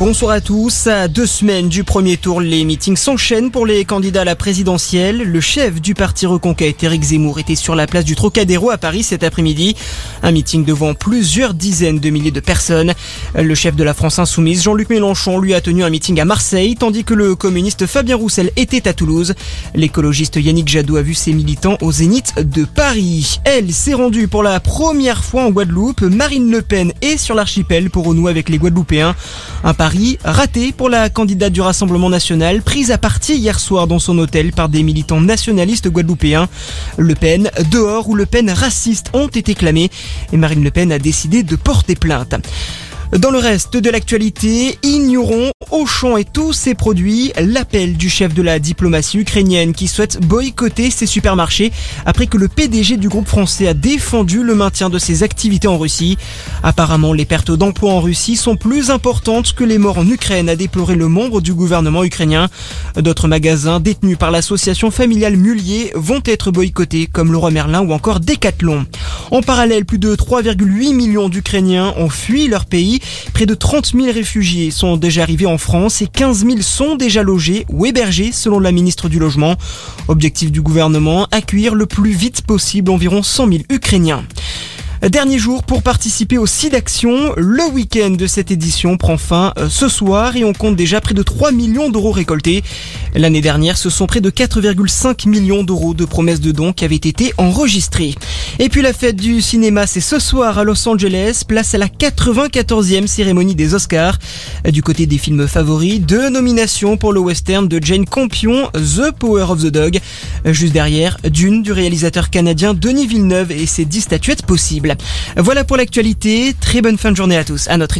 Bonsoir à tous. À deux semaines du premier tour, les meetings s'enchaînent pour les candidats à la présidentielle. Le chef du parti Reconquête, Éric Zemmour, était sur la place du Trocadéro à Paris cet après-midi. Un meeting devant plusieurs dizaines de milliers de personnes. Le chef de la France Insoumise, Jean-Luc Mélenchon, lui a tenu un meeting à Marseille, tandis que le communiste Fabien Roussel était à Toulouse. L'écologiste Yannick Jadot a vu ses militants au Zénith de Paris. Elle s'est rendue pour la première fois en Guadeloupe. Marine Le Pen est sur l'archipel pour renouer avec les Guadeloupéens. Pari raté pour la candidate du Rassemblement national, prise à partie hier soir dans son hôtel par des militants nationalistes guadeloupéens. Le Pen, dehors ou Le Pen raciste ont été clamés et Marine Le Pen a décidé de porter plainte. Dans le reste de l'actualité, ignorons Auchan et tous ses produits l'appel du chef de la diplomatie ukrainienne qui souhaite boycotter ses supermarchés après que le PDG du groupe français a défendu le maintien de ses activités en Russie. Apparemment, les pertes d'emplois en Russie sont plus importantes que les morts en Ukraine, a déploré le membre du gouvernement ukrainien. D'autres magasins détenus par l'association familiale Mullier vont être boycottés comme Leroy Merlin ou encore Decathlon. En parallèle, plus de 3,8 millions d'Ukrainiens ont fui leur pays. Près de 30 000 réfugiés sont déjà arrivés en France et 15 000 sont déjà logés ou hébergés selon la ministre du Logement. Objectif du gouvernement, accueillir le plus vite possible environ 100 000 Ukrainiens. Dernier jour pour participer au SIDAction. Le week-end de cette édition prend fin euh, ce soir et on compte déjà près de 3 millions d'euros récoltés. L'année dernière, ce sont près de 4,5 millions d'euros de promesses de dons qui avaient été enregistrés. Et puis la fête du cinéma, c'est ce soir à Los Angeles, place à la 94e cérémonie des Oscars. Du côté des films favoris, deux nominations pour le western de Jane Campion, The Power of the Dog. Juste derrière, Dune du réalisateur canadien Denis Villeneuve et ses 10 statuettes possibles. Voilà pour l'actualité. Très bonne fin de journée à tous. À notre